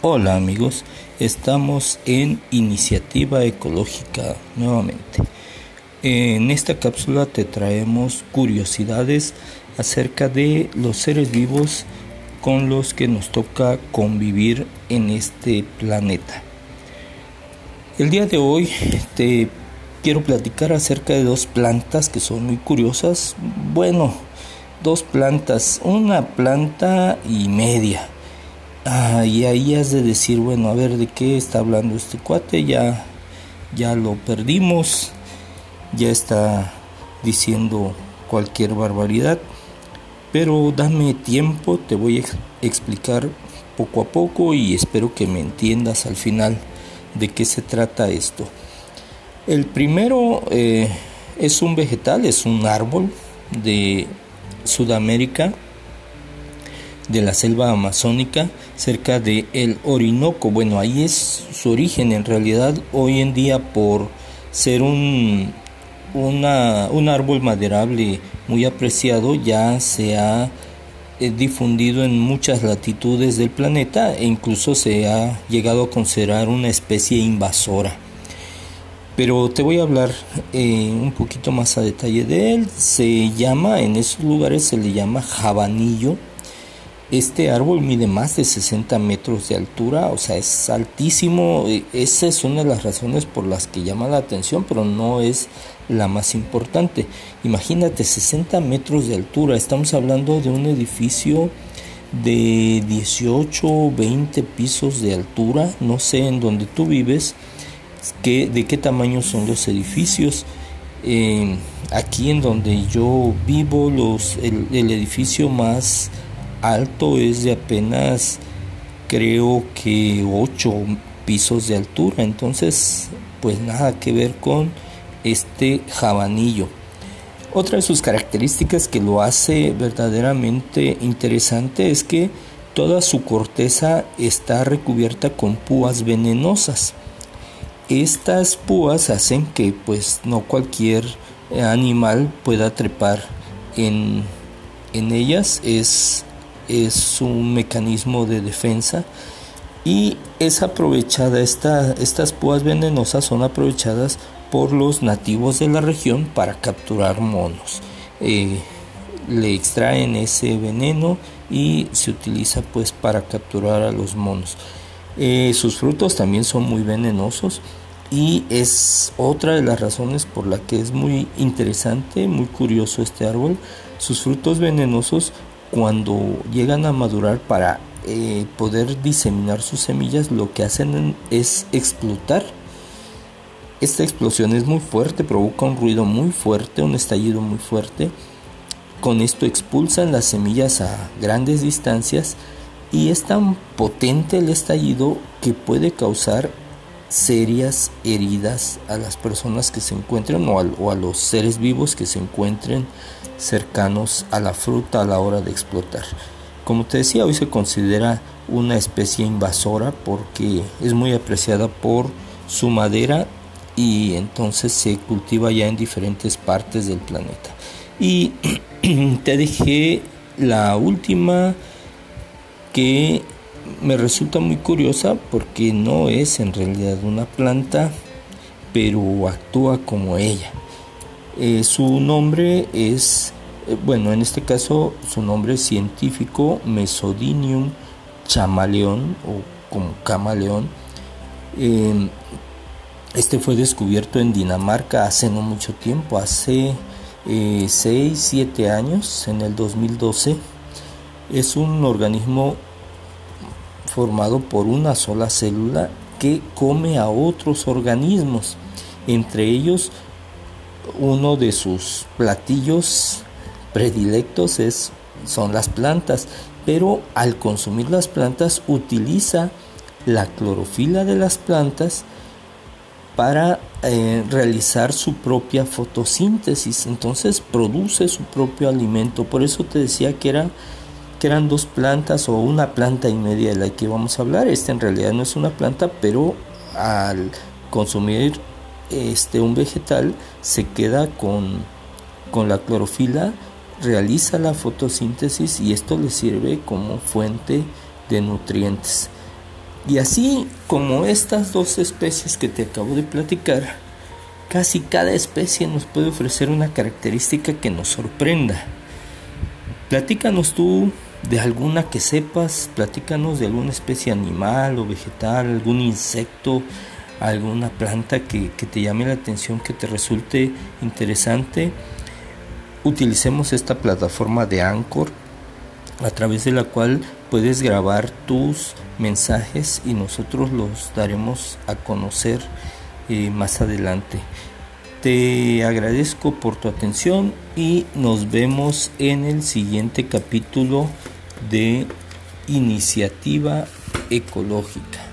Hola amigos, estamos en Iniciativa Ecológica nuevamente. En esta cápsula te traemos curiosidades acerca de los seres vivos con los que nos toca convivir en este planeta. El día de hoy te quiero platicar acerca de dos plantas que son muy curiosas. Bueno, dos plantas, una planta y media Ah, y ahí has de decir, bueno, a ver de qué está hablando este cuate, ya, ya lo perdimos, ya está diciendo cualquier barbaridad, pero dame tiempo, te voy a explicar poco a poco y espero que me entiendas al final de qué se trata esto. El primero eh, es un vegetal, es un árbol de Sudamérica de la selva amazónica cerca de el Orinoco. Bueno, ahí es su origen en realidad hoy en día por ser un, un árbol maderable muy apreciado ya se ha eh, difundido en muchas latitudes del planeta e incluso se ha llegado a considerar una especie invasora. Pero te voy a hablar eh, un poquito más a detalle de él. Se llama, en esos lugares se le llama jabanillo este árbol mide más de 60 metros de altura, o sea, es altísimo. Esa es una de las razones por las que llama la atención, pero no es la más importante. Imagínate, 60 metros de altura. Estamos hablando de un edificio de 18 o 20 pisos de altura. No sé en dónde tú vives, qué, de qué tamaño son los edificios. Eh, aquí en donde yo vivo, los, el edificio más alto es de apenas creo que 8 pisos de altura. Entonces pues nada que ver con este jabanillo. Otra de sus características que lo hace verdaderamente interesante es que toda su corteza está recubierta con púas venenosas. Estas púas hacen que pues no cualquier animal pueda trepar en, en ellas. Es es un mecanismo de defensa y es aprovechada, esta, estas púas venenosas son aprovechadas por los nativos de la región para capturar monos. Eh, le extraen ese veneno y se utiliza pues para capturar a los monos. Eh, sus frutos también son muy venenosos y es otra de las razones por la que es muy interesante, muy curioso este árbol. Sus frutos venenosos cuando llegan a madurar para eh, poder diseminar sus semillas, lo que hacen es explotar. Esta explosión es muy fuerte, provoca un ruido muy fuerte, un estallido muy fuerte. Con esto expulsan las semillas a grandes distancias y es tan potente el estallido que puede causar serias heridas a las personas que se encuentren o a, los seres vivos que se encuentren cercanos a la fruta a la hora de explotar. Como te decía, hoy se considera una especie invasora porque es muy apreciada por su madera y entonces se cultiva ya en diferentes partes del planeta. Y te dejé la última que me resulta muy curiosa porque no es en realidad una planta, pero actúa como ella. Eh, su nombre es, eh, bueno, en este caso su nombre científico Mesodinium chamaleón o como camaleón. Em, este fue descubierto en Dinamarca hace no mucho tiempo, hace 6, eh, 7 años, en el 2012. Es un organismo formado por una sola célula que come a otros organismos. Entre ellos, uno de sus platillos predilectos es, son las plantas, pero al consumir las plantas utiliza la clorofila de las plantas para eh, realizar su propia fotosíntesis. Entonces produce su propio alimento. Por eso te decía que era que eran dos plantas o una planta y media de la que vamos a hablar. Esta en realidad no es una planta, pero al consumir este un vegetal se queda con, con la clorofila, realiza la fotosíntesis y esto le sirve como fuente de nutrientes. Y así como estas dos especies que te acabo de platicar, casi cada especie nos puede ofrecer una característica que nos sorprenda. Platícanos tú de alguna que sepas, platícanos de alguna especie animal o vegetal, algún insecto, alguna planta que, que te llame la atención, que te resulte interesante. Utilicemos esta plataforma de Anchor a través de la cual puedes grabar tus mensajes y nosotros los daremos a conocer eh, más adelante. Te agradezco por tu atención y nos vemos en el siguiente capítulo de Iniciativa Ecológica.